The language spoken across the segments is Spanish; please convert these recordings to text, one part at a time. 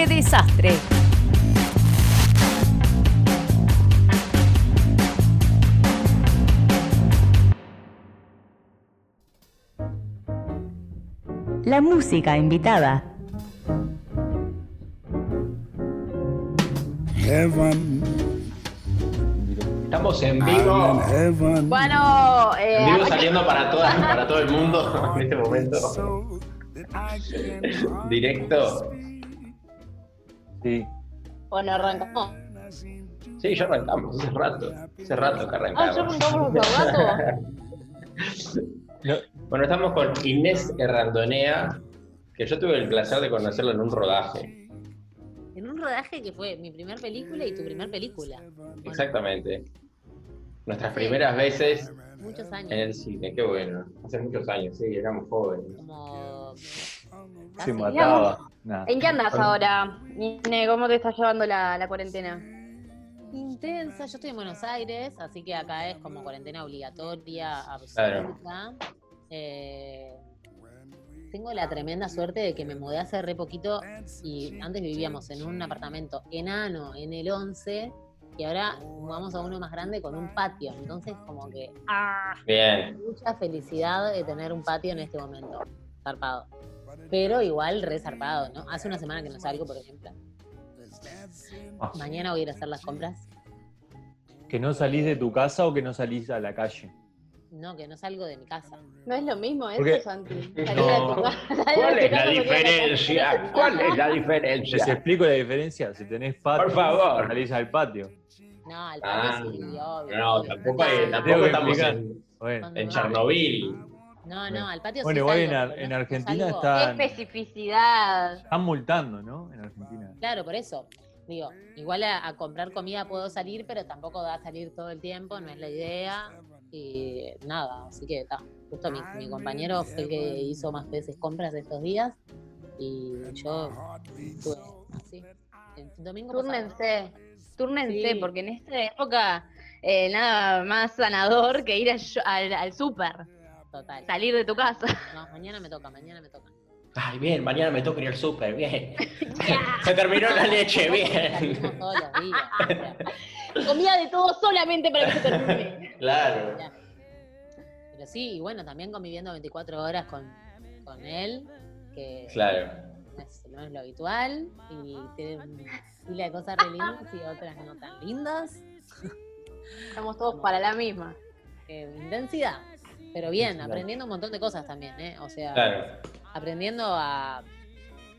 ¡Qué desastre! La música invitada. Heaven, Estamos en vivo. Bueno, eh, En vivo saliendo para, todas, para todo el mundo en este momento. Directo. Sí. bueno, arrancamos. Sí, ya arrancamos hace rato. Hace rato que Ah, arrancamos. yo arrancamos hace rato. No, Bueno, estamos con Inés Errandonea, que yo tuve el placer de conocerla en un rodaje. En un rodaje que fue mi primer película y tu primer película. Exactamente. Nuestras primeras veces Muchos años. en el cine, qué bueno. Hace muchos años, sí, éramos jóvenes. Como. Se mataba. Nada. ¿En qué andas ahora? Nine, ¿cómo te está llevando la, la cuarentena? Intensa. Yo estoy en Buenos Aires, así que acá es como cuarentena obligatoria, absoluta. Eh, tengo la tremenda suerte de que me mudé hace re poquito y antes vivíamos en un apartamento enano en el 11 y ahora vamos a uno más grande con un patio. Entonces, como que ¡ah! Bien. mucha felicidad de tener un patio en este momento. Zarpado. Pero igual re zarpado, ¿no? Hace una semana que no salgo, por ejemplo. Ah. Mañana voy a ir a hacer las compras. ¿Que no salís de tu casa o que no salís a la calle? No, que no salgo de mi casa. No es lo mismo eso, Porque- Santi. No. Tu casa- ¿Cuál es la diferencia? ¿Cuál es la ¿Les diferencia? explico la diferencia? Si tenés patio, Por favor. salís al patio. No, al Ah, patio sí, obvio. no, obvio. tampoco, hay- tampoco estamos explicar. en, Bueno, en Chernobyl. No, no, al patio Bueno, sí igual en Argentina salgo- está- Qué especificidad. están multando, ¿no? En Argentina. Claro, por eso. Digo, igual a, a comprar comida puedo salir, pero tampoco da a salir todo el tiempo, no es la idea. Y nada, así que está. Justo mi, mi compañero fue el que hizo más veces compras estos días y yo estuve así. El domingo pasado. Túrnense. Túrnense, Sí. porque en esta época eh, nada más sanador que ir al, sho- al, al súper. Total. Salir de tu casa. No, mañana me toca, mañana me toca. Ay, bien, mañana me toca ir al súper, bien. Se terminó la leche, bien. Todos los días. o sea, Comida de todo solamente para que se termine. Claro. Pero sí, y bueno, también conviviendo 24 horas con, con él, que Claro. no es, no es lo habitual, y tiene una pila de cosas re lindas y otras no tan lindas. Estamos todos para la misma. Eh, intensidad. Pero bien, Claro. aprendiendo un montón de cosas también, ¿eh? O sea, Claro. aprendiendo a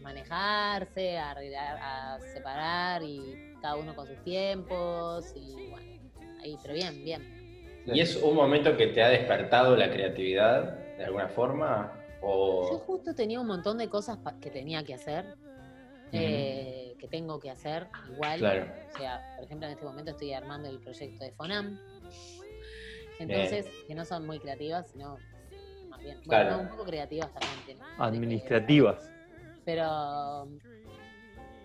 manejarse, a, separar y cada uno con sus tiempos y bueno, ahí, pero bien, bien. ¿Y es un momento que te ha despertado la creatividad de alguna forma? Yo O... justo tenía un montón de cosas que tenía que hacer, eh, que tengo que hacer igual. Claro. O sea, por ejemplo, en este momento estoy armando el proyecto de FONAM. Entonces, que no son muy creativas, sino más bien, bueno, Claro. no, un poco creativas también tienen. Administrativas. Pero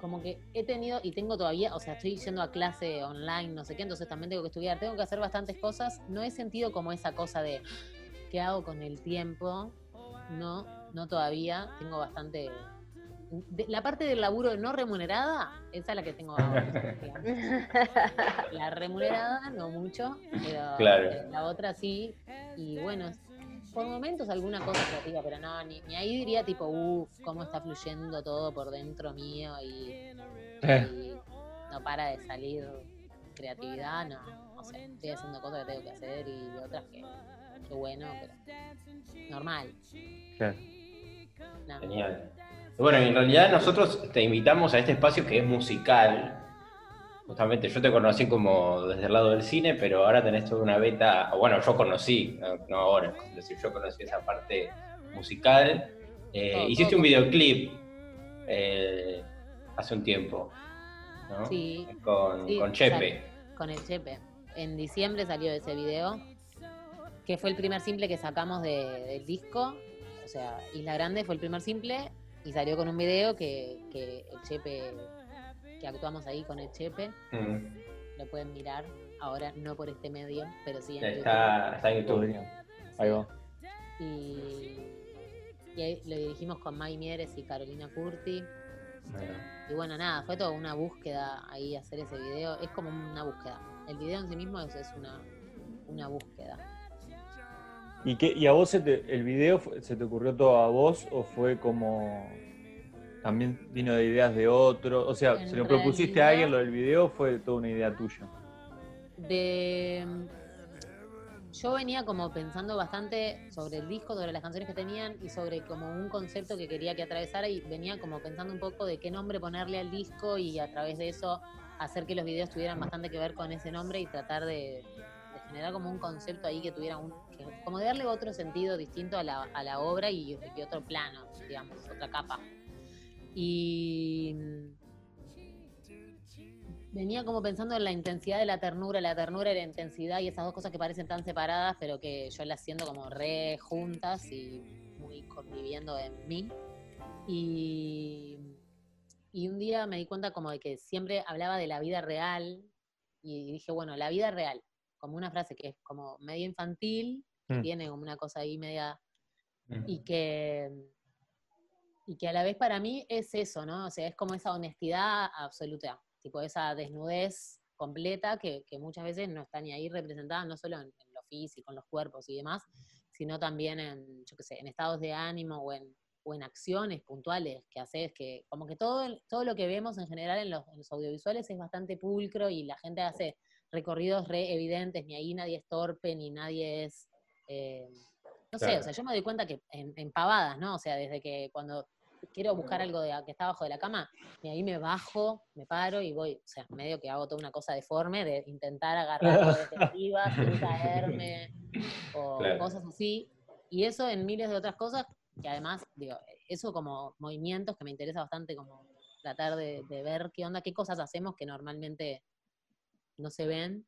como que he tenido y tengo todavía, o sea, estoy yendo a clase online, no sé qué, entonces también tengo que estudiar, tengo que hacer bastantes cosas. No he sentido como esa cosa de qué hago con el tiempo. No, no todavía. Tengo bastante. De- la parte del laburo no remunerada, esa es la que tengo ahora. La remunerada, no mucho, pero Claro. eh, la otra sí. Y bueno, por momentos alguna cosa creativa, pero no, ni, ni ahí diría tipo, uff, cómo está fluyendo todo por dentro mío y, y no para de salir creatividad, no. O sea, estoy haciendo cosas que tengo que hacer y otras que, que bueno, pero normal. Claro. no. Genial. Bueno, en realidad nosotros te invitamos a este espacio que es musical. Justamente yo te conocí como desde el lado del cine, pero ahora tenés toda una beta, o bueno, yo conocí, no, ahora, es decir, yo conocí esa parte musical. Eh, Todo, hiciste todo. un videoclip eh, hace un tiempo, ¿no? Sí, Con, sí, con Chepe. con el Chepe. En diciembre salió ese video, que fue el primer simple que sacamos de- del disco. O sea, Isla Grande fue el primer simple y salió con un video que, que el Chepe, que actuamos ahí con el Chepe, Mm, lo pueden mirar ahora, no por este medio, pero sí en YouTube. Está, en YouTube. Ahí va. Y, y ahí lo dirigimos con Mai Mieres y Carolina Curti. Y bueno, nada, fue toda una búsqueda ahí hacer ese video. Es como una búsqueda. El video en sí mismo es, es una, una búsqueda. ¿Y, qué, ¿Y a vos se te- el video se te ocurrió todo a vos o fue como también vino de ideas de otro? O sea, En ¿se lo propusiste a alguien lo del video o fue toda una idea tuya? de yo venía como pensando bastante sobre el disco, sobre las canciones que tenían y sobre como un concepto que quería que atravesara y venía como pensando un poco de qué nombre ponerle al disco y a través de eso hacer que los videos tuvieran bastante que ver con ese nombre y tratar de, de generar como un concepto ahí que tuviera un, como darle otro sentido distinto a la, a la obra y, y otro plano, digamos, otra capa. Y venía como pensando en la intensidad de la ternura, la ternura y la intensidad y esas dos cosas que parecen tan separadas, pero que yo las siento como re juntas y muy conviviendo en mí. Y, y un día me di cuenta como de que siempre hablaba de la vida real y dije, bueno, la vida real, como una frase que es como medio infantil, que Mm. tiene como una cosa ahí media y que y que a la vez para mí es eso, ¿no? O sea, es como esa honestidad absoluta, tipo esa desnudez completa que, que muchas veces no está ni ahí representada, no solo en, en lo físico, en los cuerpos y demás, sino también en, yo qué sé, en estados de ánimo o en, o en acciones puntuales que haces, que como que todo, todo lo que vemos en general en los, en los audiovisuales es bastante pulcro y la gente hace recorridos re evidentes, ni ahí nadie es torpe, ni nadie es... eh, no sé, o sea, yo me doy cuenta que en, en pavadas, ¿no? O sea, desde que cuando quiero buscar algo de, que está abajo de la cama, y ahí me bajo, me paro y voy, o sea, medio que hago toda una cosa deforme de intentar agarrarlo desde arriba sin caerme, o Claro. cosas así. Y eso en miles de otras cosas, que además, digo, eso como movimientos que me interesa bastante como tratar de, de ver qué onda, qué cosas hacemos que normalmente no se ven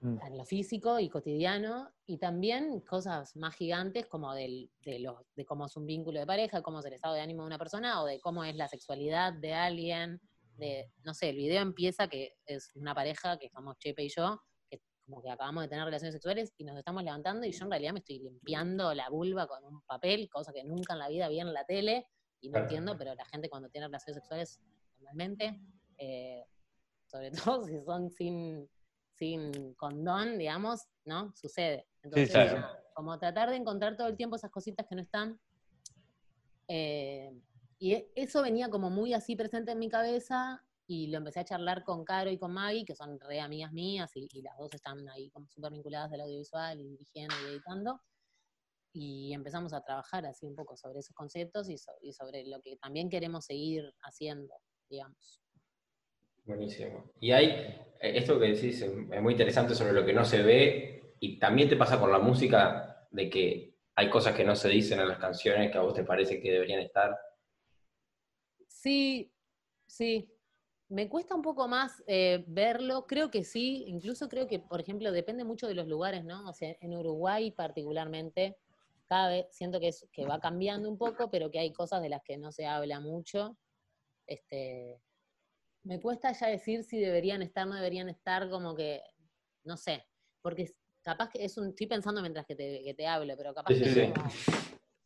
Mm. en lo físico y cotidiano, y también cosas más gigantes como del, de, los, de cómo es un vínculo de pareja, cómo es el estado de ánimo de una persona, o de cómo es la sexualidad de alguien, de, no sé, el video empieza que es una pareja, que somos Chepe y yo, que como que acabamos de tener relaciones sexuales y nos estamos levantando y yo en realidad me estoy limpiando la vulva con un papel, cosa que nunca en la vida vi en la tele, y no Claro. entiendo, pero la gente cuando tiene relaciones sexuales normalmente, eh, sobre todo si son sin, sin condón, digamos, ¿no? Sucede. Entonces, claro. como tratar de encontrar todo el tiempo esas cositas que no están. eh, y eso venía como muy así presente en mi cabeza y lo empecé a charlar con Caro y con Maggie, que son re amigas mías y, y las dos están ahí como súper vinculadas del audiovisual y dirigiendo y editando. Y empezamos a trabajar así un poco sobre esos conceptos y, so- y sobre lo que también queremos seguir haciendo, digamos. Buenísimo. Y hay, eh, esto que decís es muy interesante sobre lo que no se ve, y también te pasa con la música, de que hay cosas que no se dicen en las canciones que a vos te parece que deberían estar. Sí, sí. Me cuesta un poco más eh, verlo, creo que sí, incluso creo que, por ejemplo, depende mucho de los lugares, ¿no? O sea, en Uruguay particularmente, cada vez siento que, es, que va cambiando un poco, pero que hay cosas de las que no se habla mucho. Este, me cuesta ya decir si deberían estar, no deberían estar, como que, no sé, porque capaz que es un, estoy pensando mientras que te, que te hablo, pero capaz Sí, que sí, como,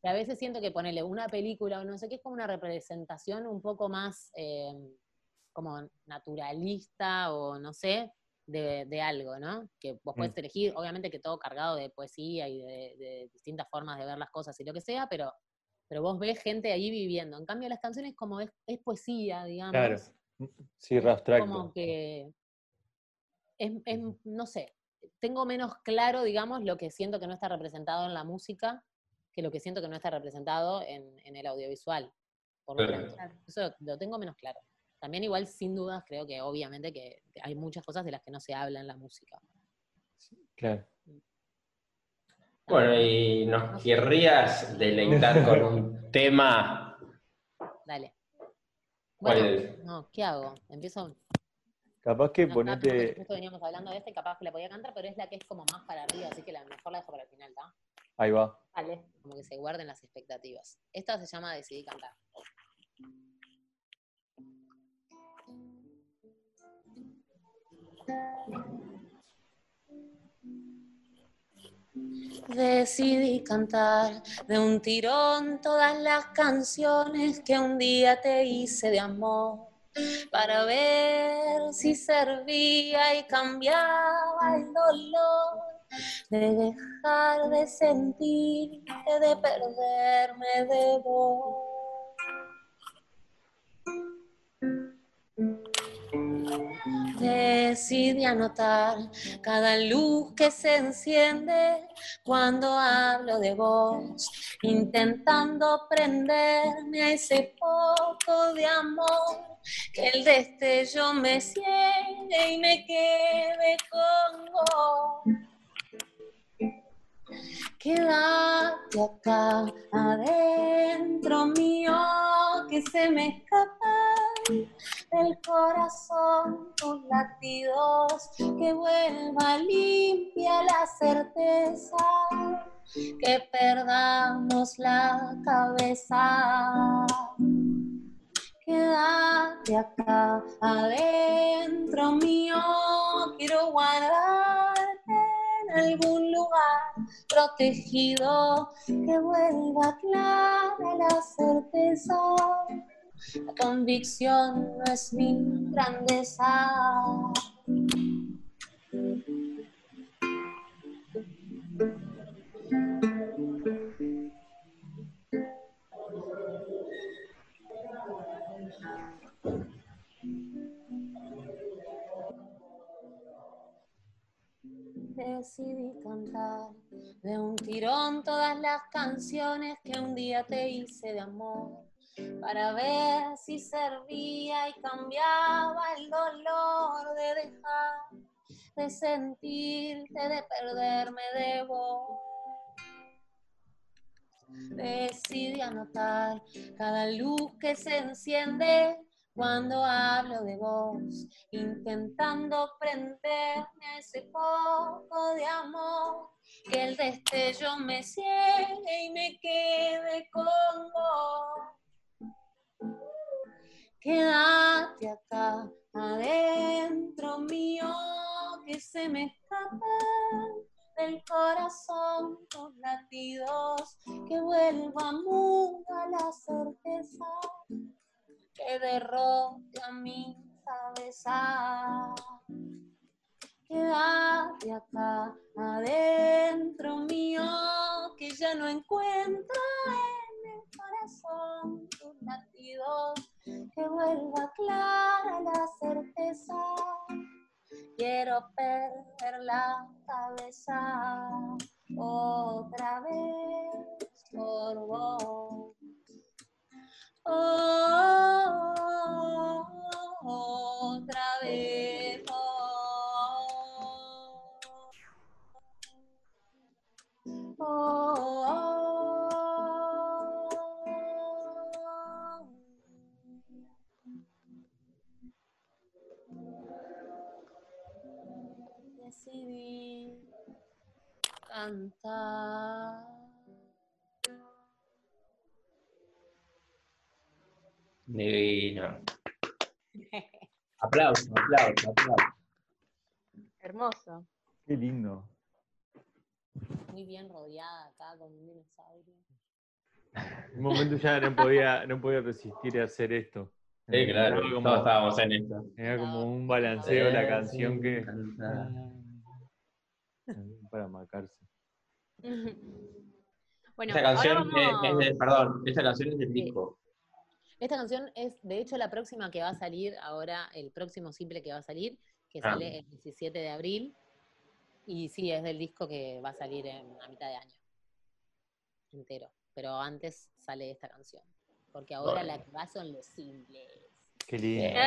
que a veces siento que ponerle una película o no sé qué es como una representación un poco más eh, como naturalista o no sé, de, de algo, ¿no? Que vos podés elegir, obviamente que todo cargado de poesía y de, de distintas formas de ver las cosas y lo que sea, pero, pero vos ves gente ahí viviendo. En cambio, las canciones como es, es poesía, digamos. Claro. Sí, abstracto. Como que es, es, no sé, tengo menos claro, digamos, lo que siento que no está representado en la música que lo que siento que no está representado en, en el audiovisual. Por lo Claro. pronto. Eso lo tengo menos claro. También igual, sin dudas, creo que obviamente que hay muchas cosas de las que no se habla en la música. Claro. Bueno, y nos querrías deleitar con un tema. Dale. ¿Cuál Bueno, es? no, ¿qué hago? Empiezo. Capaz que No, ponete. justo veníamos hablando de esta y capaz que la podía cantar, pero es la que es como más para arriba, así que la mejor la dejo para el final, ¿está? Ahí va. Vale. Como que se guarden las expectativas. Esta se llama Decidí cantar. Decidí cantar de un tirón todas las canciones que un día te hice de amor para ver si servía y cambiaba el dolor de dejar de sentir, de perderme de vos. Decidí anotar cada luz que se enciende cuando hablo de vos, intentando prenderme a ese poco de amor, que el destello me ciegue y me quede con vos. Quédate acá adentro mío, que se me escapa del corazón tus latidos, que vuelva limpia la certeza, que perdamos la cabeza. Quédate acá adentro mío, quiero guardarte en algún lugar protegido, que vuelva clara la certeza convicción no es mi grandeza. Decidí cantar de un tirón todas las canciones que un día te hice de amor para ver si servía y cambiaba el dolor de dejar de sentirte, de perderme de vos. Decidí anotar cada luz que se enciende cuando hablo de vos, intentando prenderme a ese poco de amor, que el destello me ciegue y me quede con vos. Quédate acá adentro mío, que se me escapan del corazón tus latidos, que vuelva muda la certeza que derrote a mi cabeza. Quédate acá adentro mío, que ya no encuentro corazón tus latidos que vuelva clara la certeza. Quiero perder la cabeza otra vez por vos. Oh, otra vez. Oh, decidí cantar. Divino. Aplauso, aplauso, aplauso. Hermoso. Qué lindo. Muy bien rodeada acá con un dinosaurio. En un momento ya no podía, no podía resistir a hacer esto. Sí, claro, como, todos estábamos en esto. era como un balanceo la Sí, canción que. Para marcarse. Bueno, Esta canción es, vamos- es de, perdón, esta canción es del disco. Esta canción es, de hecho, la próxima que va a salir ahora, el próximo simple que va a salir, que Ah. sale el 17 de abril. Y sí, es del disco que va a salir en a mitad de año. Entero. Pero antes sale esta canción. Porque ahora Bueno. la que va son los simples. Qué lindo.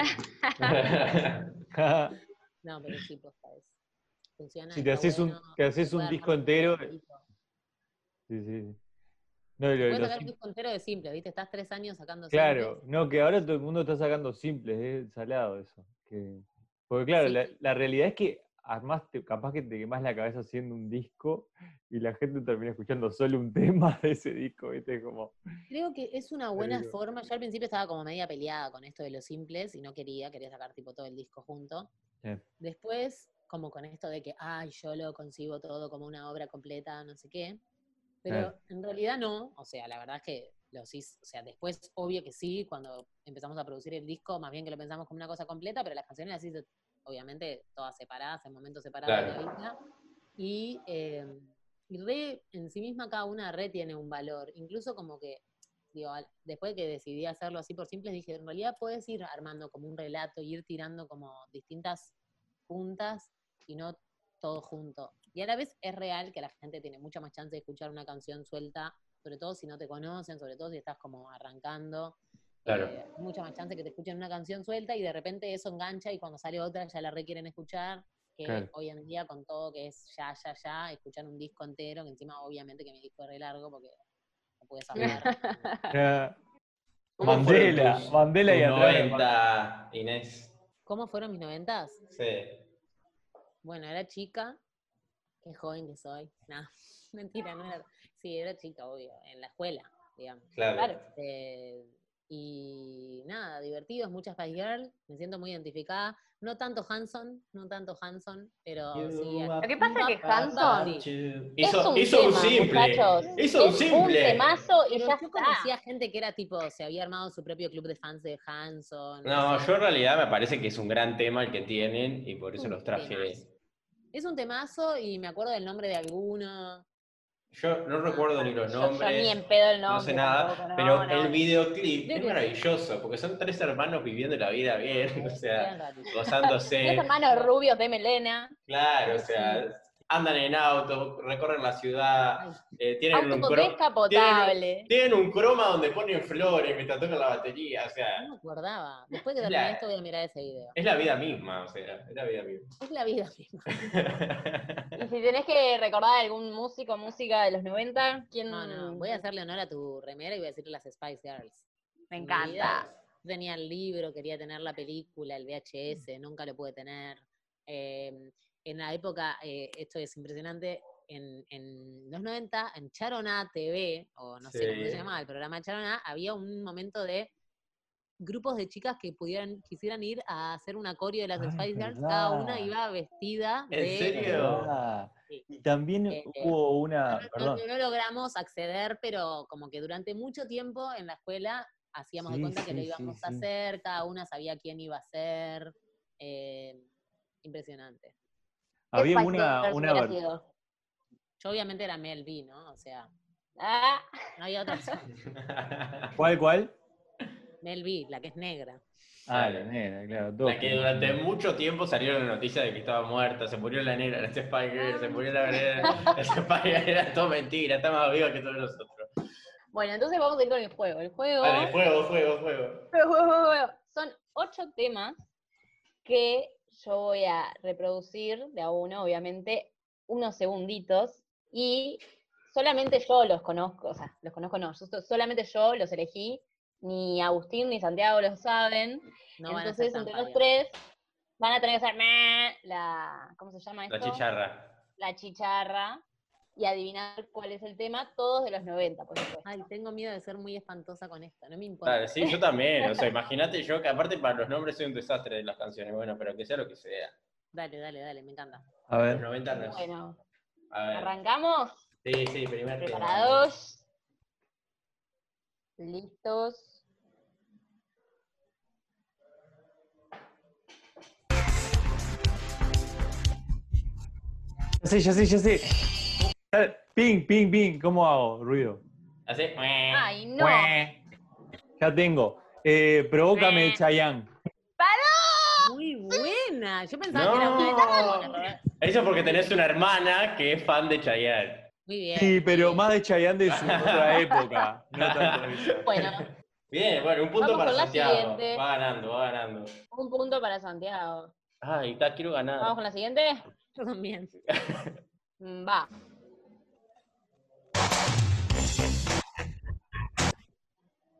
No, pero sí, posta es. Funciona. Si te haces un- te haces un disco entero. Sí, sí. No, lo de Puedes sacar un disco entero de simple, ¿viste? Estás tres años sacando Claro, simples. no, que ahora todo el mundo está sacando simples, es salado eso. que- Porque claro, Sí. la, la realidad es que armaste, capaz que te quemás la cabeza haciendo un disco y la gente termina escuchando solo un tema de ese disco, ¿viste? Como, Creo que es una buena forma. Yo al principio estaba como media peleada con esto de los simples y no quería, quería sacar tipo todo el disco junto. eh, Después como con esto de que, ay, yo lo concibo todo como una obra completa, no sé qué. Pero Claro. en realidad no, o sea, la verdad es que lo sí, o sea, después obvio que sí, cuando empezamos a producir el disco, más bien que lo pensamos como una cosa completa, pero las canciones las hice, obviamente, todas separadas, en momentos separados de Claro. la vida. Y, eh, y re, en sí misma cada una re tiene un valor, incluso como que, digo, después de que decidí hacerlo así por simples, dije, en realidad puedes ir armando como un relato, ir tirando como distintas puntas y no todo junto. Y a la vez es real que la gente tiene mucha más chance de escuchar una canción suelta, sobre todo si no te conocen, sobre todo si estás como arrancando. Claro. Eh, mucha más chance que te escuchen una canción suelta y de repente eso engancha y cuando sale otra ya la requieren escuchar. Que Claro. hoy en día con todo que es ya, ya, ya, escuchar un disco entero, que encima obviamente que mi disco es re largo porque no puedes hablar. Eh, ¿Cómo fueron Mandela, Mandela y tus atrás. 90, Inés. ¿Cómo fueron mis noventas? Sí. Bueno, era chica, qué joven que soy. No, mentira, no era. Sí, era chica, obvio, en la escuela, digamos. Claro. Claro. Eh, y nada, divertidos, muchas Spice Girl, me siento muy identificada. No tanto Hanson, no tanto Hanson, pero sí. Lo que pasa es que Hanson Sí. Hizo, es un hizo tema, un simple. muchachos. Hizo un es simple. un temazo y Pero ya yo está. conocía gente que era tipo, se había armado su propio club de fans de Hanson. No, sé. yo en realidad me parece que es un gran tema el que tienen y por eso Un los traje. temazo. Es un temazo y me acuerdo del nombre de alguno. Yo no recuerdo ni los Yo- yo nombres. ni en pedo el No nombre. sé nada, tampoco, no, pero no. el videoclip es que- maravilloso, porque son tres hermanos viviendo la vida bien, o sea, rarísimos. Tres gozándose. hermanos rubios de melena. Claro, o sea, andan en auto, recorren la ciudad, eh, tienen, un Auto cro- descapotable. tienen un croma donde ponen flores mientras tocan la batería, o sea, No me acordaba. Después de terminar la- esto voy a mirar ese video. es la vida misma, o sea, es la vida misma. Es la vida misma. Y si tenés que recordar algún músico, música de los 90, ¿quién? No, no, voy a hacerle honor a tu remera y voy a decir las Spice Girls. Me encanta. vida. Tenía el libro, quería tener la película, el VHS, nunca lo pude tener. Eh, en la época, eh, esto es impresionante, en, en los 90, en Charona TV, o no sé cómo se llamaba el programa de Charona, había un momento de grupos de chicas que pudieran, quisieran ir a hacer un acorio de las Spice Girls, cada una iba vestida ¿En de... serio? Sí. Y también Eh, eh, hubo una, No, perdón, no- no logramos acceder, pero como que durante mucho tiempo en la escuela hacíamos de Sí, cuenta que lo íbamos a hacer, cada una sabía quién iba a ser. eh, impresionante. Había una, una? Yo obviamente era Mel B, ¿no? O sea, Ah, no había otra opción. ¿Cuál, cuál? Mel B, la que es negra. Ah, la nena, claro. todo La que durante mucho tiempo salieron las noticias de que estaba muerta, se murió la negra, la Girl, se murió la negra, la Girl, era todo mentira, está más viva que todos nosotros. bueno, entonces vamos a ir con el juego. El juego. Vale, fuego. Juego, juego, juego, juego. Son ocho temas que yo voy a reproducir de a uno, obviamente, unos segunditos, y solamente yo los conozco, o sea, los conozco no, yo solamente yo los elegí, ni Agustín ni Santiago lo saben, No entonces entre los tres van a tener que hacer la, ¿cómo se llama esto? La chicharra. La chicharra, y adivinar cuál es el tema, todos de los 90, por supuesto. Ay, tengo miedo de ser muy espantosa con esto, no me importa. Claro, sí, yo también, o sea, imagínate yo que aparte para los nombres soy un desastre de las canciones, bueno, pero que sea lo que sea. Dale, dale, dale, me encanta. A Los ver, 90 no. Bueno, A ver. arrancamos. Sí, sí, primer tema. ¿Preparados? ¿Listos? ya sé, ya sé, ya sé. Ping, ping, ping, ¿cómo hago? Ruido. Así. ¡Ay, no! Ya tengo. Eh, provócame, Chayanne. Muy buena. Yo pensaba que era una. Eso porque tenés una hermana que es fan de Chayanne. Muy bien. Sí, pero más de Chayanne de su otra época. No tanto. Bueno, Bien, bueno, un punto Vamos para con la Santiago. siguiente. Va ganando, va ganando. un punto para Santiago. Ay, está, quiero ganar. ¿Vamos con la siguiente? Yo también. Va.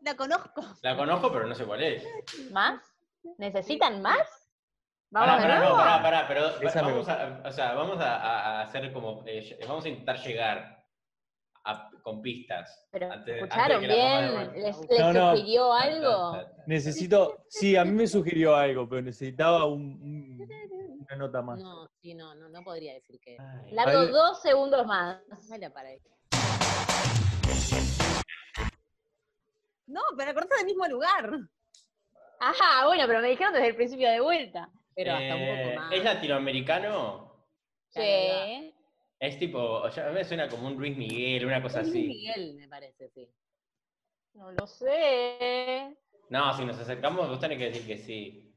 La conozco. La conozco, pero no sé cuál es. ¿Más? ¿Necesitan más? Pará, ¿Vamos de pará, nuevo? no, pará, pará, pero Esa me vamos a, o sea, vamos a, hacer como, eh, vamos a intentar llegar a- con pistas. Pero, antes- ¿escucharon antes bien? ¿Les, les No, no. sugirió algo? Necesito. Sí, a mí me sugirió algo, pero necesitaba un, un una nota más. No, sí, no, no, no podría decir que. Ay. Largo Ay. dos segundos más. Dale para ahí. No, pero acordate del mismo lugar. Ajá, bueno, pero me dijeron desde el principio de vuelta. Pero hasta un Eh, poco más. ¿Es latinoamericano? Sí. Es tipo, o sea, a mí me suena como un Luis Miguel, una cosa Luis así. Miguel, me parece, sí. No lo sé. No, si nos acercamos, vos tenés que decir que sí.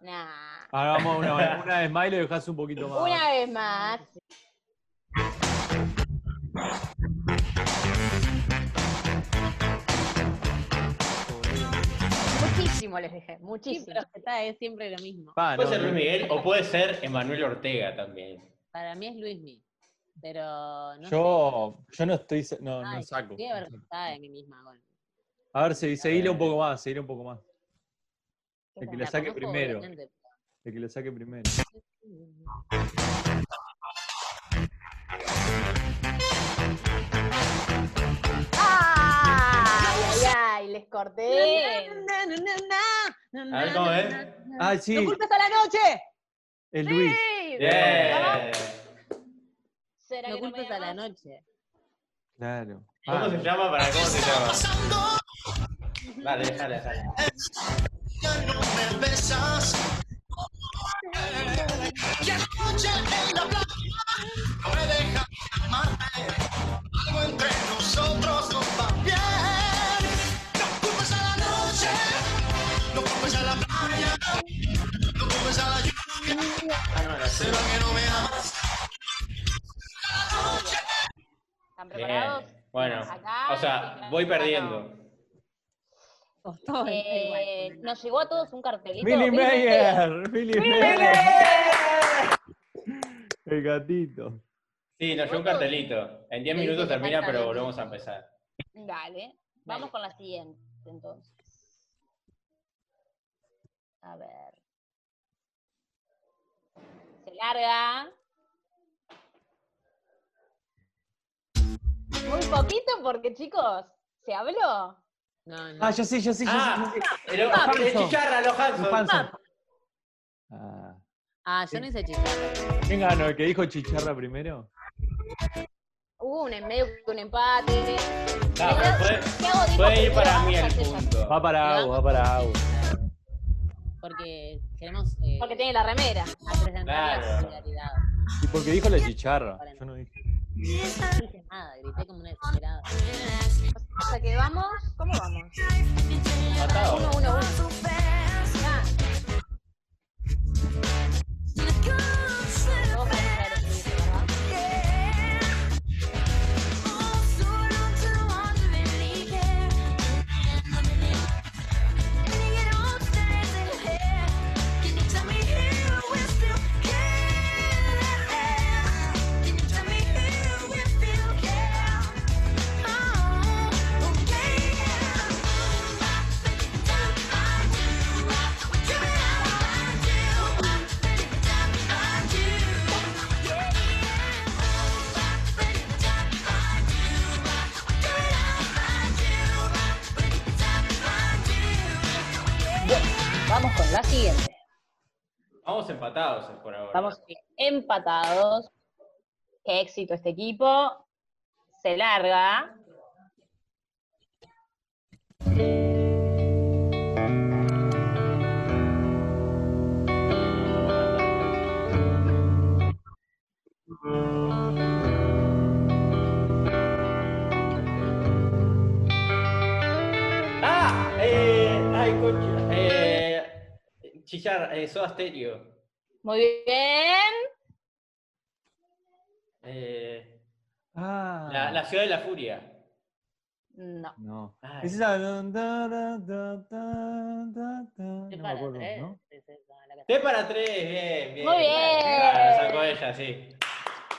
Nah. Ahora vamos una, vez- una vez más y lo dejás un poquito más. Una vez más. Muchísimo les dejé, Sí, muchísimo. pero está, es siempre lo mismo. Pa, Puede no, ser Luis. Miguel o puede ser Emanuel Ortega también. Para mí es Luismi. Pero no Yo, yo no estoy, no, no saco. Estoy avergonzada de mí misma. A ver, se- seguile un poco más, seguile un poco más. ¿Qué El que La saque primero. El que le saque primero. Les corté. A ver, ¿cómo es? Ah, ¡No sí, culpes a la noche! es Luis. Sí. Bien. ¿Será No que no me culpes a la noche. Claro. ¿Cómo Ah, se llama? ¿Para cómo se llama? Dale, déjale, déjale. Ya no me besas. Y anoche en la playa no me dejas amarte. Algo entre nosotros no va no culpes a la lluvia. No, la ¿Será que no me amas? ¿Están preparados? Bien. Bueno, Acá, o sea, voy perdiendo. Costó, Eh, nos llegó a todos un cartelito. Billy Mayer. Billy Mayer. El gatito. Sí, nos llegó un cartelito. En 10 Me dice minutos termina, pero volvemos a empezar. Dale. Vamos con la siguiente, entonces. A ver. Larga. Muy poquito porque, chicos, ¿se habló? No, no. Ah, ya sé, ya sé, ya Ah, sé. pero Hanson. el chicharra, los Hanson. Ah. Ah, yo no hice chicharra. ¿Quién ganó? ¿El que dijo chicharra primero? Hubo un en medio un empate. Pero puede, ¿Qué hago? Digo, puede ir para mí el punto. Va para Le agua, va para agua. Porque queremos eh, Porque tiene la remera. presentar la Claro. solidaridad. Y porque dijo la chicharra. Yo no dije. No dije nada, grité como una desesperada. O sea que vamos. ¿Cómo vamos? Matado. Uno, uno, uno. Ya. Vamos empatados por ahora. Vamos empatados. Qué éxito este equipo. Se larga. Chicharra, eh, Soda Stereo. Muy bien. Eh, Ah. la, la ciudad de la furia. No. No. Ay. Es esa. No me para acuerdo, tres. ¿no? la T para tres, bien, bien. Muy bien. Claro, sacó ella, sí.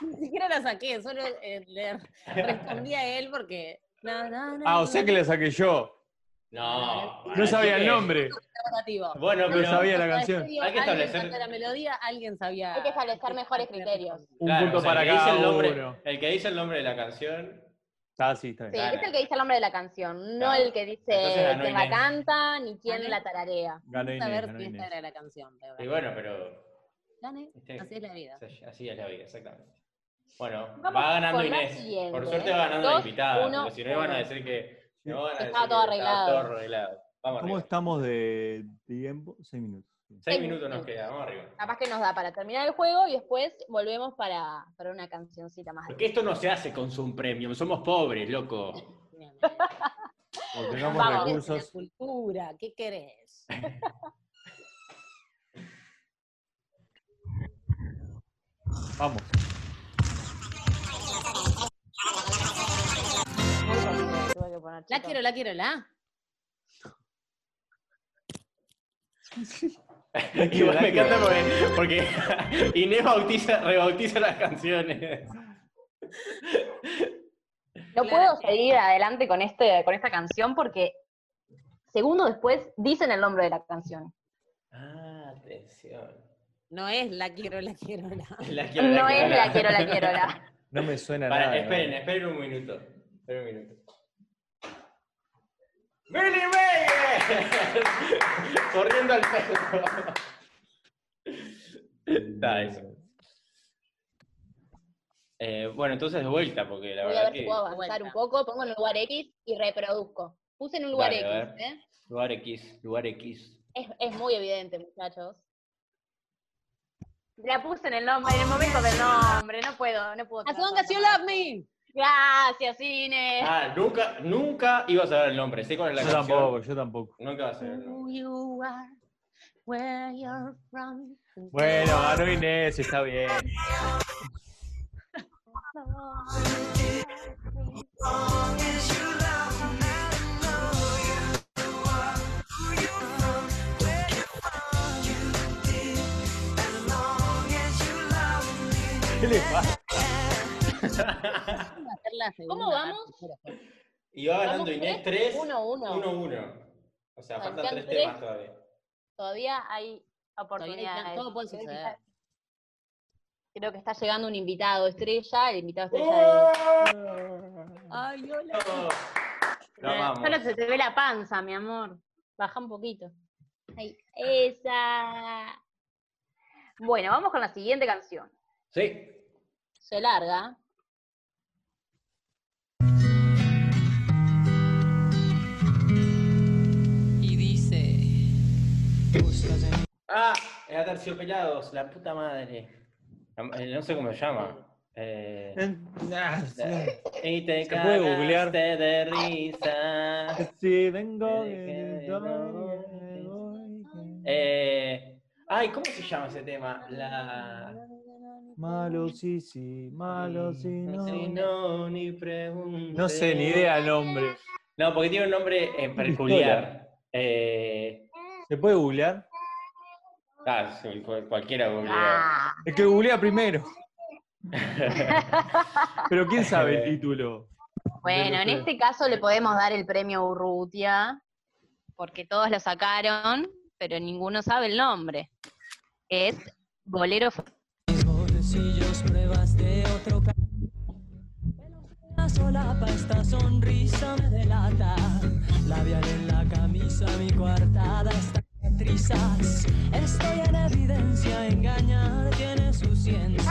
Ni siquiera la saqué, solo eh, le respondí a él porque. No, no, no. Ah, o sea que la saqué yo. No. No sabía el nombre. Bueno, No pero. sabía la canción. Hay que establecer- la melodía, alguien sabía. Hay que establecer mejores criterios. Un Claro, punto o sea, para el que dice cada el nombre, uno. El que dice el nombre de la canción. Ah, sí, está Sí, bien. Claro. es el que dice el nombre de la canción, no Claro. el que dice quién la canta ni quién ¿Gané? la tararea. Ganó a Inés, ver ganó si Inés. esta era la canción. pero Y bueno, pero. Gane, ¿Viste? así es la vida. Así- es la vida, exactamente. Bueno, Vamos va ganando Inés. Por suerte va ganando la invitada, uno, porque si no van a decir que. No van a Estaba decir todo arreglado. Estaba todo arreglado. Vamos ¿Cómo arriba. estamos de tiempo? Seis minutos. Seis Seis minutos nos queda, vamos arriba. Capaz que nos da para terminar el juego y después volvemos para, para una cancioncita más. Porque esto no se hace con Zoom Premium, somos pobres, loco. O tengamos Vamos. recursos. La cultura, ¿qué querés? Vamos. Poner, La quiero, la quiero, la. Igual me encanta porque, porque Inés bautiza, rebautiza las canciones. No puedo seguir adelante con, este, con esta canción porque segundos después dicen el nombre de la canción. Ah, atención. No es la quiero, la quiero, la. La quiero, la No quiero, es la quiero, la quiero, la. No me suena Para, nada. esperen, esperen un minuto. Esperen un minuto. ¡Billy Mayer! Corriendo al perro. Está eso. Eh, bueno, entonces de vuelta, porque la Voy a verdad ver si que. puedo avanzar un poco, pongo en el lugar X y reproduzco. Puse en un lugar Dale, a X, ver. ¿eh? Lugar X, lugar X. Es, es muy evidente, muchachos. La puse en el nombre, en el momento del nombre, no puedo, no puedo. As long as you love me. Gracias, Ine. Ah, nunca, nunca ibas a ver el nombre. Sé cuál es la Yo canción. tampoco, yo tampoco. Nunca vas a ver el nombre. Who you are, where you're from. Bueno, ganó Inés, está bien. ¿Qué le pasa? Vamos a hacer la segunda ¿Cómo vamos? Y va ganando Inés 3, tres, uno, uno. 1-1. O sea, faltan tres temas todavía. Todavía hay oportunidades. todo puede Creo que suceder. está- Creo que está llegando un invitado estrella, el invitado estrella de... Ay, hola. Solo se te ve la panza, mi amor. Baja un poquito. Ahí. Esa. Bueno, vamos con la siguiente canción. Sí. Se larga. Ah, era Terciopelados, la puta madre. Eh, No sé cómo se llama. Eh, Ah, y te ¿Se puede googlear? de risa. Sí, vengo. Eh, Eh, ay, ¿cómo se llama ese tema? La. Malo, sí, sí, malo, sí, no. Si no, ni. No sé, ni idea el nombre. No, porque tiene un nombre eh, peculiar. Eh, ¿Se puede googlear? Ah, sí, cu- cualquiera googlea. Ah, El que googlea primero. Pero quién sabe el título. bueno, en este caso le podemos dar el premio Urrutia, porque todos lo sacaron, pero ninguno sabe el nombre. Es Bolero mis bolsillos pruebas de otro sola esta sonrisa me delata. Labial en la camisa, mi coartada está en trizas. Estoy en evidencia, engañar tiene su ciencia.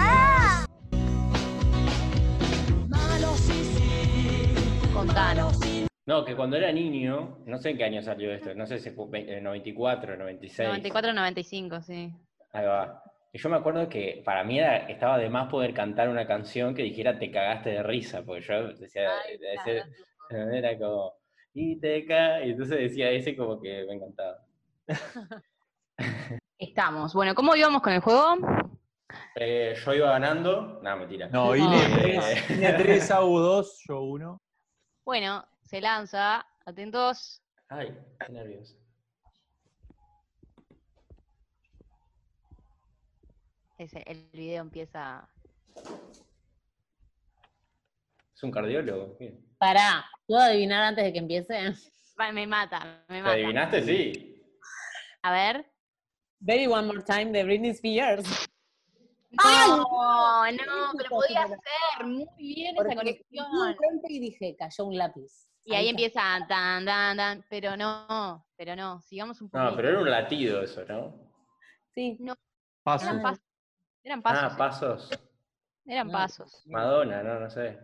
Malo sí, sí. Contanos. No, que cuando era niño, no sé en qué año salió esto, no sé si eh, 94, 96. 94-95, sí. Ahí va. Y yo me acuerdo que para mí era- estaba de más poder cantar una canción que dijera te cagaste de risa, porque yo decía, Ay, decía- era como, y te ca... y entonces decía ese como que me encantaba. Estamos. Bueno, ¿cómo íbamos con el juego? Eh, yo iba ganando, no, mentira. No, Ine 3, Ine 3, AU 2, yo 1. Bueno, se lanza. Atentos. Ay, qué nervioso. Ese, el video empieza. ¿Es un cardiólogo? Pará, ¿puedo adivinar antes de que empiece? Me mata, me ¿Te mata. adivinaste? Sí. A ver. Baby One More Time de Britney Spears. No, no, pero podía ser muy bien esa conexión. y dije, cayó un lápiz. Y ahí empieza tan, tan, tan, pero no, pero no, sigamos un poco. No, pero era un latido eso, ¿no? Sí. No, Paso. no, fácil. Eran pasos. Ah, eh, pasos. Eran pasos. Madonna, no, no sé.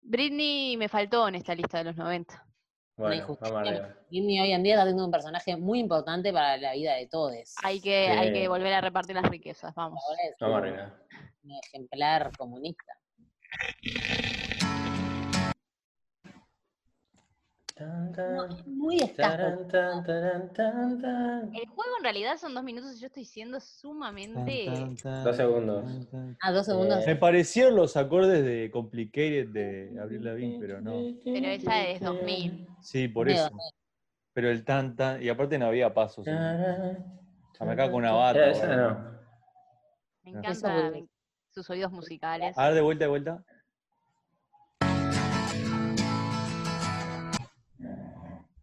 Britney me faltó en esta lista de los 90. Bueno, injusticia. vamos arriba. Britney hoy en día está siendo un personaje muy importante para la vida de todos. Hay que, hay Sí. que volver a repartir las riquezas, vamos. Vamos arriba. un ejemplar comunista. No, es muy escaso. El juego en realidad son dos minutos y yo estoy siendo sumamente... Dos segundos. Ah, dos segundos. Eh, Me parecieron los acordes de Complicated de Abril Lavigne, pero no. Pero esa es 2000. Sí, por eso. Pero el tan tan. Y aparte no había pasos. Se me cae con una bata. no. Me encanta sus oídos musicales. A ver, de vuelta, de vuelta.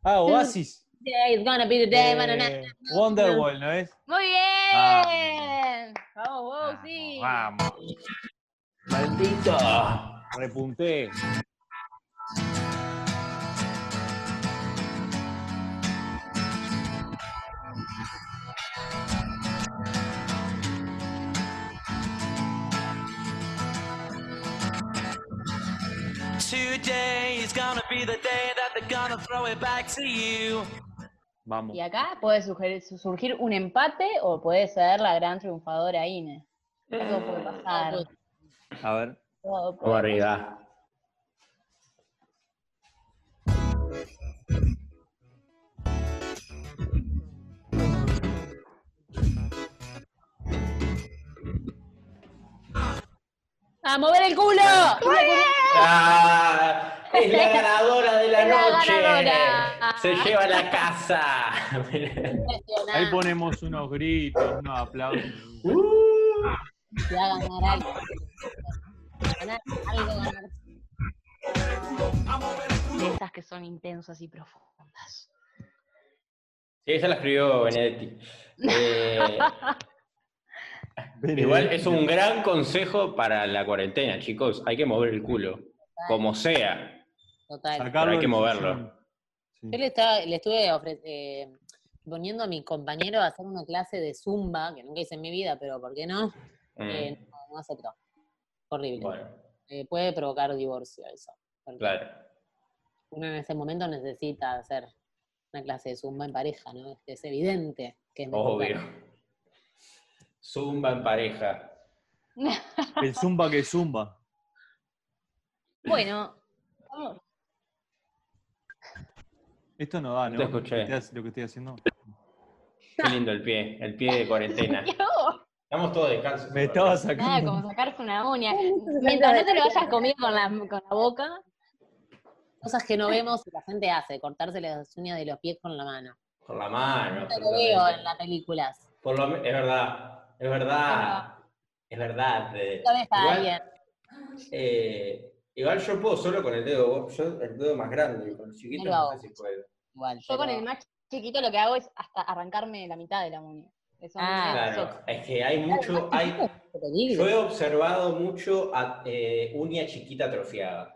Ah, Oasis. Today is gonna be the day, man, and I- Eh, Wonderwall, ¿no es? ¡Muy bien! Vamos, vos, sí. Vamos. Maldito. Repunté. Today Vamos. Y acá puede surgir un empate o puede ser la gran triunfadora Ine. Todo puede pasar. A ver. todo puede arriba. ¡A mover el culo! Ah, es la ganadora de la noche. ganadora. Se lleva la casa. Ahí ponemos unos gritos, unos aplausos. Se va a ganar algo. Ganar algo, ganar. De esas que son intensas y profundas. Sí, esa la escribió Benedetti. Eh, igual es un gran consejo para la cuarentena, chicos. Hay que mover el culo. Como sea. Total. Sacarlo hay que moverlo. Sí. Yo le, estaba, le estuve ofre- eh, poniendo a mi compañero a hacer una clase de zumba, que nunca hice en mi vida, pero ¿por qué no? Mm, Eh, no, no aceptó. Horrible. bueno, Eh, puede provocar divorcio eso. claro. Uno en ese momento necesita hacer una clase de zumba en pareja, ¿no? Es, es evidente que es mejor Obvio. Zumba en pareja. El zumba que zumba. Bueno, vamos. Esto no da, ¿no? Te escuché. Lo que estoy- que haciendo. Qué lindo el pie, el pie de cuarentena. Estamos todos descansos. Me estaba Nada, sacando. como sacarse una uña. Mientras no te lo hayas comido con la, con la boca. Cosas que no vemos y la gente hace, cortarse las uñas de los pies con la mano. Con la mano. No te lo veo en las películas. Por lo me- es verdad, es verdad, es verdad. eh, Lo ves a igual, alguien. eh, igual yo puedo solo con el dedo, yo el dedo más grande, con el chiquito no sé si puedo. Igual, Yo con el más chiquito lo que hago es hasta arrancarme la mitad de la uña. Eso Ah, me Claro, es que hay mucho, hay, yo he observado mucho a, eh, uña chiquita atrofiada.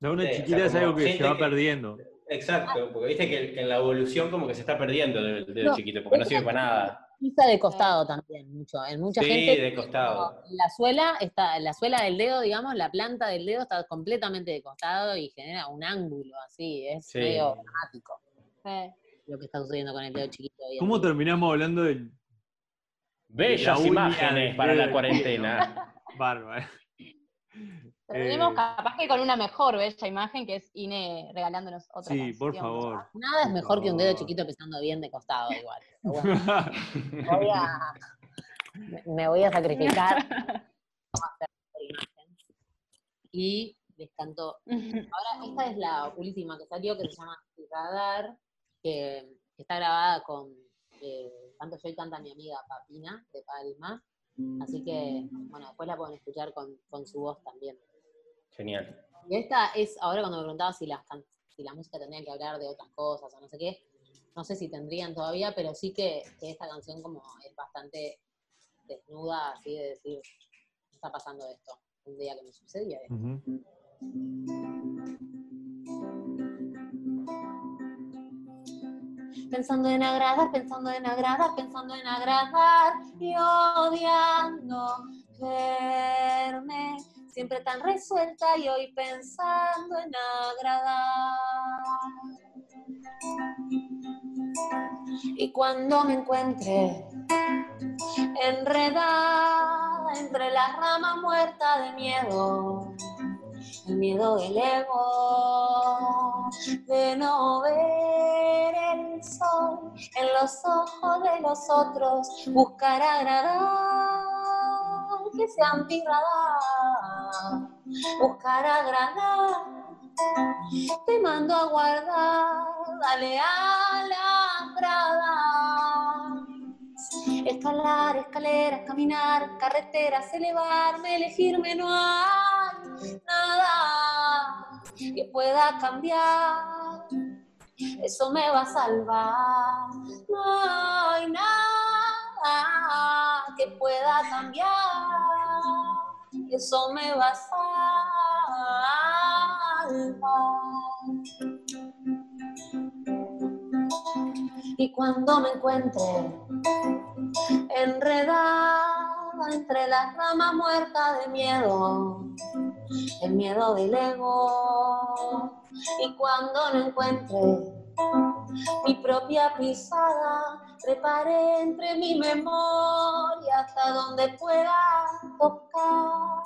La Sí, o chiquita sea, es algo que se va que- perdiendo. Exacto, porque viste que, que en la evolución como que se está perdiendo del dedo No, chiquito, porque no sirve para nada. Pisa de costado también, mucho. En mucha Sí, gente. de costado. La suela está, la suela del dedo, digamos, la planta del dedo está completamente de costado y genera un ángulo así. Es Sí. medio dramático Sí. lo que está sucediendo con el dedo chiquito. hoy ¿Cómo terminamos hablando del Bellas imágenes del para la cuarentena. bárbaro? Terminemos Eh, capaz que con una mejor bella imagen que es Ine regalándonos otra Sí, por favor. Nada es mejor que un dedo chiquito pesando bien de costado, igual. Bueno, voy a- me- voy a sacrificar. Vamos a hacer otra imagen. Y les canto Ahora, esta es la última que salió, que se llama Radar, que, que está grabada con eh, Canto yo y canta mi amiga Papina, de Palma. Así que, bueno, después la pueden escuchar con, con su voz también. Genial. Y esta es, ahora cuando me preguntaba si, las si la música tendría que hablar de otras cosas o no sé qué, no sé si tendrían todavía, pero sí que, que esta canción como es bastante desnuda, así de decir, "Me está pasando esto, un día que me sucedía esto. Pensando en agradar, pensando en agradar, pensando en agradar y odiando verme siempre tan resuelta y hoy pensando en agradar. Y cuando me encuentre enredada entre las ramas muertas de miedo, el miedo del ego, de no ver el sol en los ojos de los otros, buscar agradar, que sea antirradar, buscar agradar, te mando a guardar, dale a la brada. Escalar, escaleras, caminar, carreteras, elevarme, elegirme, no hay nada que pueda cambiar. Eso me va a salvar. No hay nada que pueda cambiar. Eso me va a salvar. Y cuando me encuentre enredada entre las ramas muertas de miedo, el miedo del ego. Y cuando no encuentre mi propia pisada, preparé entre mi memoria hasta donde pueda tocar.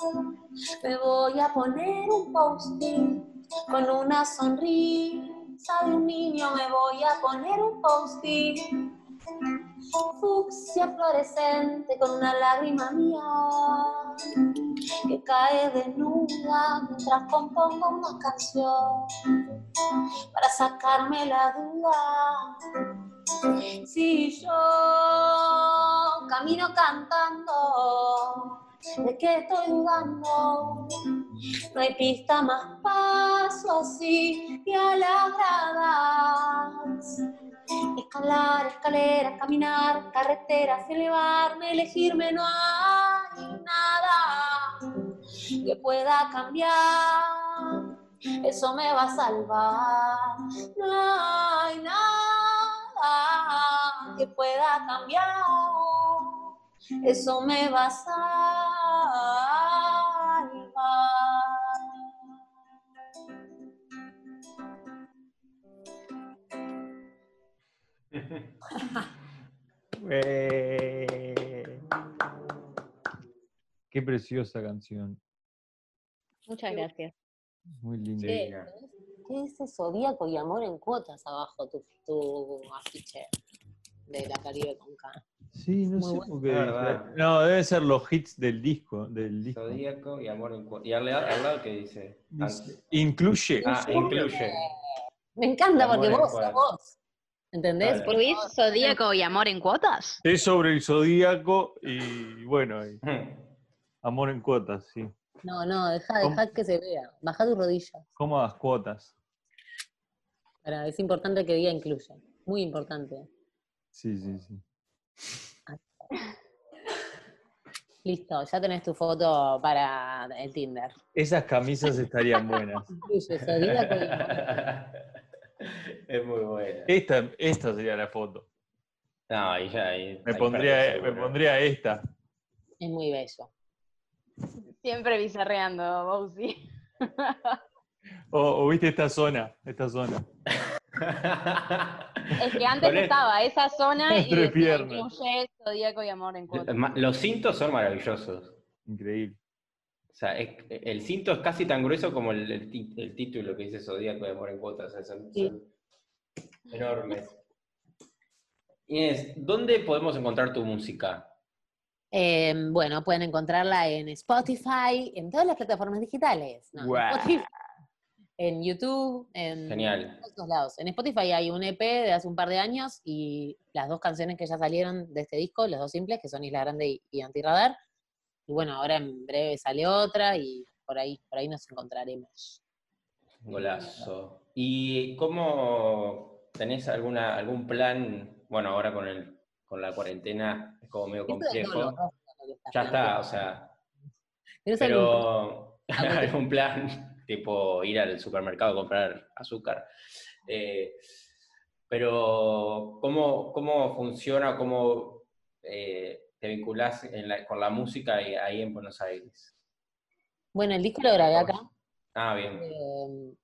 Me voy a poner un post-it con una sonrisa de un niño, me voy a poner un post-it fucsia fluorescente con una lágrima mía que cae desnuda mientras compongo una canción para sacarme la duda. Si yo camino cantando, ¿de qué estoy dudando? No hay pista más paso así y a. Escalar, escaleras, caminar, carreteras, elevarme, elegirme, no hay nada que pueda cambiar. Eso me va a salvar. No hay nada que pueda cambiar. Eso me va a salvar. Eh, Qué preciosa canción. Muchas gracias. Muy linda. ¿Qué es ese zodíaco y amor en cuotas abajo tu, tu afiche de la Caribe con K? Sí, no Muy sé bueno. por qué. Verdad. No, deben ser los hits del disco. Del disco. Zodíaco y amor en cuotas. ¿Y al, lado- al lado qué dice? Dice- Incluye. Ah, incluye. Me encanta porque vos sos vos. ¿Entendés? Claro. Porque ¿Incluís vos- Zodíaco y amor en cuotas? Es sobre el zodíaco y bueno, y amor en cuotas, sí. No, no, deja, ¿Cómo? deja que se vea. Baja tus rodillas. Cómodas cuotas. Para, es importante que diga incluye. Muy importante. Sí, sí, sí. Listo, ya tenés tu foto para el Tinder. Esas camisas estarían buenas. Incluye zodíaco y amor. es muy buena. Esta, esta sería la foto. No, ahí ya. Ahí, Me ahí pondría, me pondría esta. Es muy bello. Siempre bizarreando, Bowsy. O, o viste esta zona, esta zona. Es que antes estaba esa zona y incluye Zodíaco y amor en cuotas. Ma- Los cintos son maravillosos. Increíble. O sea, es- el cinto es casi tan grueso como el, el el título que dice Zodíaco de Amor en Cuotas. O sea, son, Sí. son enormes. Inés, ¿dónde podemos encontrar tu música? Eh, bueno, pueden encontrarla en Spotify, en todas las plataformas digitales. No, en. Spotify, en YouTube, en Genial. todos lados. En Spotify hay un EP de hace un par de años y las dos canciones que ya salieron de este disco, los dos simples, que son Isla Grande y, y Antirradar. Y bueno, ahora en breve sale otra y por ahí, por ahí nos encontraremos. Golazo. ¿Y cómo tenés alguna, algún plan? Bueno, ahora con, el, con la cuarentena es como medio complejo. Ya está, o sea, ¿Tenés algún- pero algún- plan, tipo ir al supermercado a comprar azúcar. Eh, Pero, ¿cómo, cómo funciona, cómo eh, te vinculás en la- con la música ahí- ahí en Buenos Aires? Bueno, el disco lo grabé acá. Ah, bien. eh,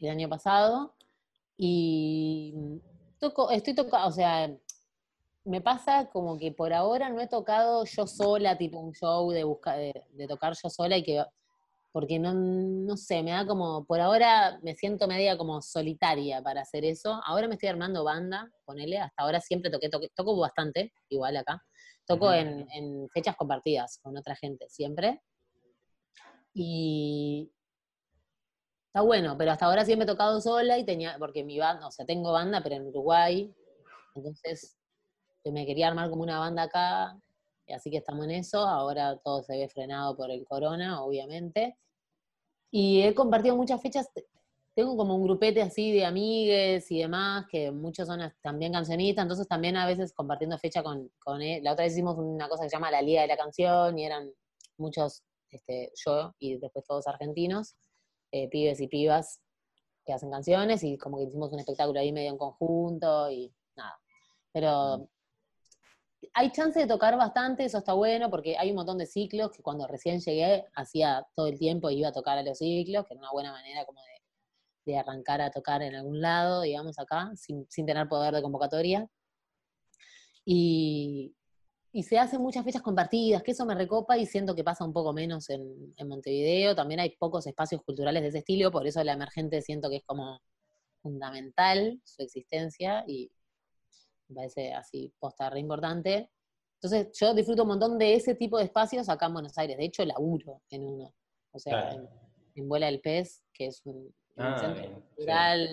el año pasado y toco, estoy tocando, o sea, me pasa como que por ahora no he tocado yo sola, tipo un show de, busca, de, de tocar yo sola y que, porque no, no sé, me da como, por ahora me siento media como solitaria para hacer eso. Ahora me estoy armando banda, ponele, hasta ahora siempre toqué, toqué- toco bastante, igual acá. Toco en, en fechas compartidas con otra gente, siempre. Y, Está bueno, pero hasta ahora siempre he tocado sola y tenía, porque mi banda, o sea, tengo banda, pero en Uruguay, entonces me quería armar como una banda acá, y así que estamos en eso, ahora todo se ve frenado por el corona, obviamente, y he compartido muchas fechas, tengo como un grupete así de amigues y demás, que muchos son también cancionistas, entonces también a veces compartiendo fecha con, con él, la otra vez hicimos una cosa que se llama La Liga de la Canción, y eran muchos, este, yo y después todos argentinos, eh, pibes y pibas que hacen canciones y como que hicimos un espectáculo ahí medio en conjunto y nada. Pero hay chance de tocar bastante, eso está bueno, porque hay un montón de ciclos que cuando recién llegué hacía todo el tiempo iba a tocar a los ciclos, que era una buena manera como de, de arrancar a tocar en algún lado, digamos, acá, sin, sin tener poder de convocatoria. Y, y se hacen muchas fechas compartidas, que eso me recopa y siento que pasa un poco menos en, en Montevideo. También hay pocos espacios culturales de ese estilo, por eso la emergente siento que es como fundamental su existencia y me parece así posta re importante. Entonces yo disfruto un montón de ese tipo de espacios acá en Buenos Aires. De hecho, laburo en uno. O sea, Claro. en, en Vuela del Pez, que es un, un Ah, centro bien, sí. cultural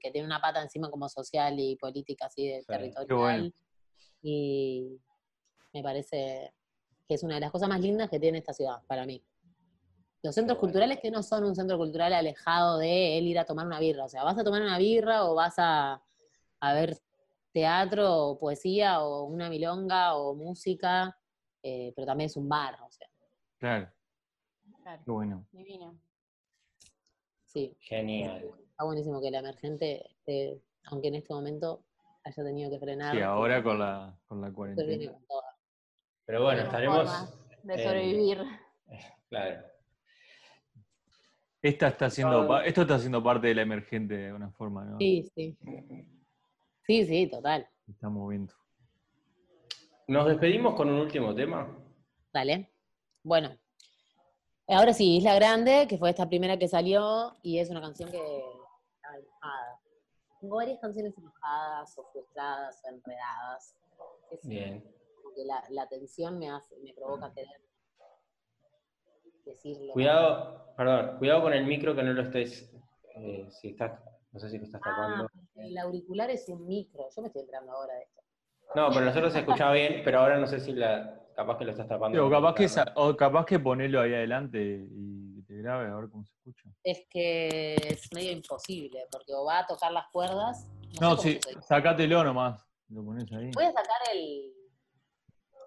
que tiene una pata encima como social y política así de Sí. territorial. Qué bueno. Y me parece que es una de las cosas más lindas que tiene esta ciudad, para mí. Los centros bueno. culturales que no son un centro cultural alejado de él ir a tomar una birra. O sea, vas a tomar una birra o vas a, a ver teatro o poesía o una milonga o música, eh, pero también es un bar, o sea, Claro, Claro, qué bueno. divino. sí. Genial. Está buenísimo que la emergente, aunque en este momento haya tenido que frenar. Sí, ahora con la, con la pero viene cuarentena. con. Pero bueno, estaremos. de sobrevivir. Claro. Esta está haciendo, pa- esto está haciendo parte de la emergente de alguna forma, ¿no? Sí, sí. Sí, sí, total. Está moviendo. Nos despedimos con un último tema. Dale. Bueno. Ahora sí, Isla Grande, que fue esta primera que salió, y es una canción que está enojada. Tengo varias canciones enojadas, o frustradas, o enredadas. Es Bien. Que la, la tensión me hace, me provoca querer decirlo. Cuidado, perdón, cuidado con el micro que no lo estés. eh, si estás, no sé si lo estás Ah, tapando. el auricular es un micro. Yo me estoy enterando ahora de esto. No, pero nosotros se escuchaba bien, pero ahora no sé si la. Capaz que lo estás tapando. O capaz, que, Claro. sa- o capaz que ponerlo ahí adelante y te grabe a ver cómo se escucha. Es que es medio imposible, porque o va a tocar las cuerdas. No, sé cómo sí, sacátelo nomás. Lo pones ahí. Voy a sacar el.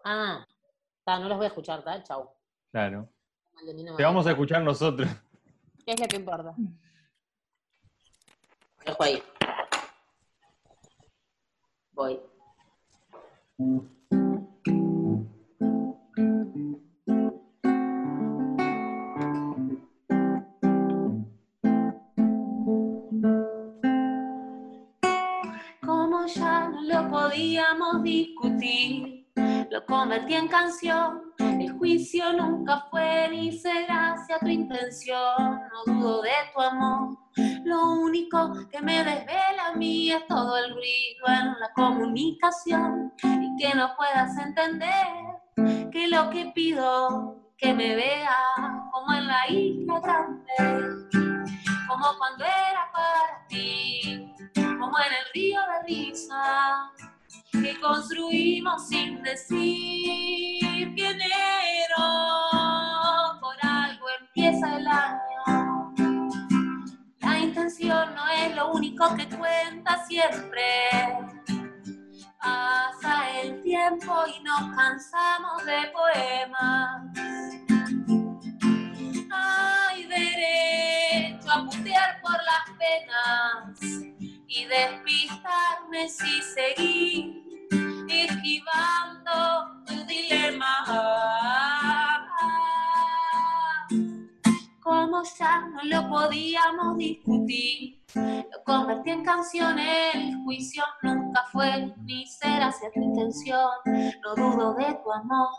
Ah, está, no los voy a escuchar, ¿está? Chau. Claro. Te va. vamos a escuchar nosotros. ¿Qué es lo que importa? Dejo ahí. Voy. Como convertí en canción. El juicio nunca fue ni será hacia tu intención. No dudo de tu amor. Lo único que me desvela a mí es todo el ruido en la comunicación y que no puedas entender que lo que pido que me vea como en la isla grande, como cuando era para ti, como en el río de risa que construimos sin decir que enero por algo empieza el año. La intención no es lo único que cuenta siempre. Pasa el tiempo y nos cansamos de poemas. Hay derecho a putear por las penas y despistarme si seguí esquivando tu dilema. Como ya no lo podíamos discutir, lo convertí en canción, el juicio nunca fue ni será hacia tu intención, no dudo de tu amor.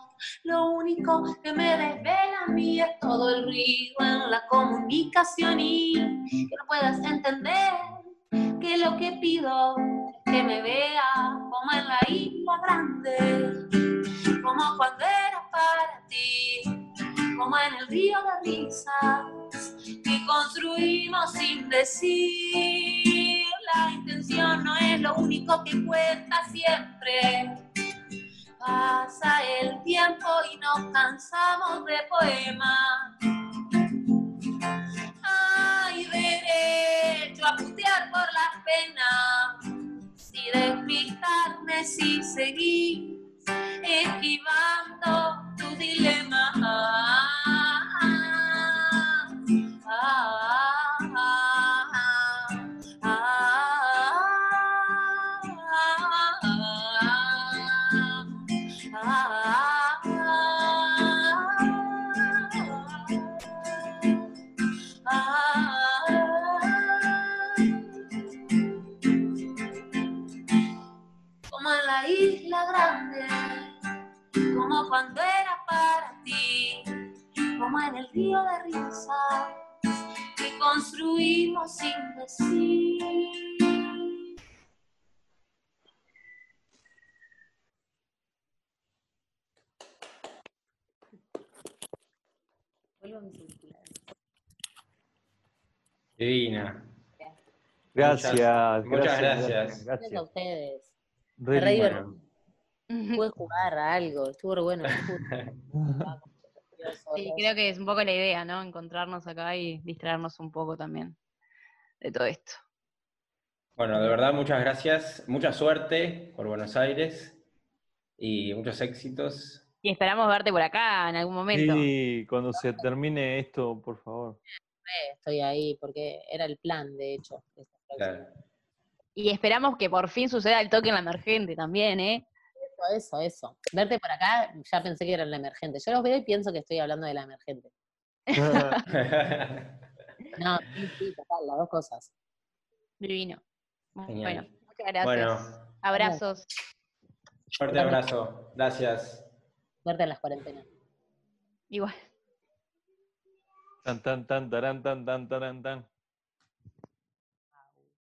Lo único que me desvela a mí es todo el ruido en la comunicación y que no puedas entender que lo que pido que me vea como en la isla grande, como cuando era para ti, como en el río de risas que construimos sin decir. La intención no es lo único que cuenta siempre. Pasa el tiempo y nos cansamos de poemas. Por las penas. Si despistarme, si seguí esquivando tu dilema. Río de risas que construimos sin decir. Divina. Gracias. Muchas- muchas gracias. gracias. Gracias a ustedes. Re. Pude jugar a algo, estuvo re bueno. Sí, creo que es un poco la idea, ¿no? Encontrarnos acá y distraernos un poco también de todo esto. Bueno, de verdad, muchas gracias. Mucha suerte por Buenos Aires y muchos éxitos. Y esperamos verte por acá en algún momento. Sí, cuando se termine esto, por favor. Estoy ahí porque era el plan, de hecho. de esta próxima. Claro. Y esperamos que por fin suceda el toque en la emergente también, ¿eh? Eso, eso, eso. Verte por acá, ya pensé que era la emergente. Yo los veo y pienso que estoy hablando de la emergente. No, sí, sí, total, las dos cosas. Divino. Bueno, muchas gracias. Bueno, Abrazos. fuerte abrazo. Gracias. Verte en las cuarentenas. Igual. Tan, tan, tan, tarán, tan, tan, tarán, tan.